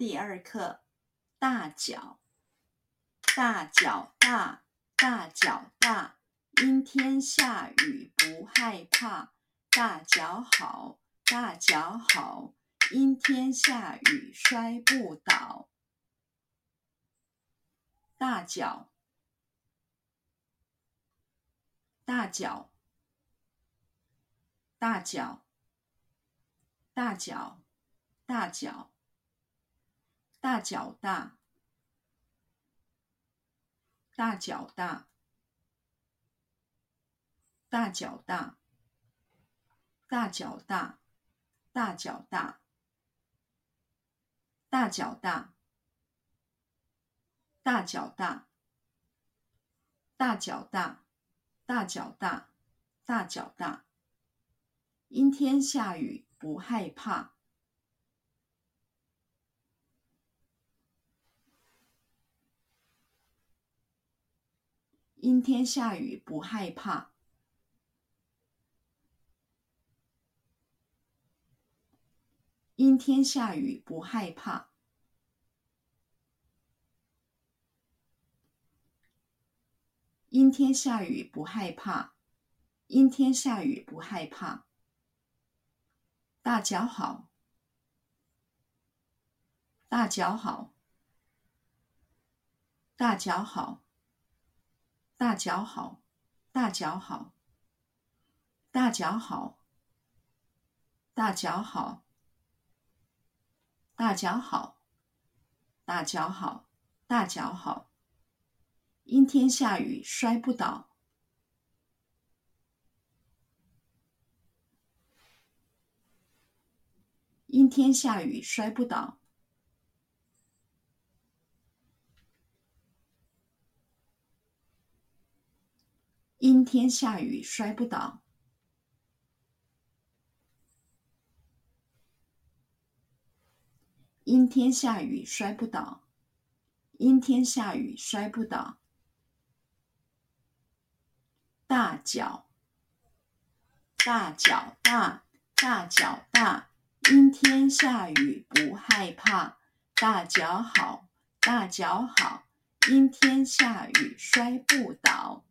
第二课，大脚，大脚大，大脚大，阴天下雨不害怕，大脚好，大脚好，阴天下雨摔不倒。大脚，大脚，大脚，大脚，大脚。大脚大，大脚大，大脚大，大脚大，大脚大，大脚大，大脚大，大脚大，大脚大，大脚大。阴天下雨不害怕。阴天下雨不害怕。阴天下雨不害怕。阴天下雨不害怕。阴天下雨不害怕。大脚好。大脚好。大脚好。大脚好，大脚好，大脚好，大脚好，大脚好，大脚好，大脚好。阴天下雨摔不倒。阴天下雨摔不倒。阴天下雨摔不倒。阴天下雨摔不倒。阴天下雨摔不倒。大脚，大脚大，大脚大，阴天下雨不害怕。大脚好，大脚好，阴天下雨摔不倒。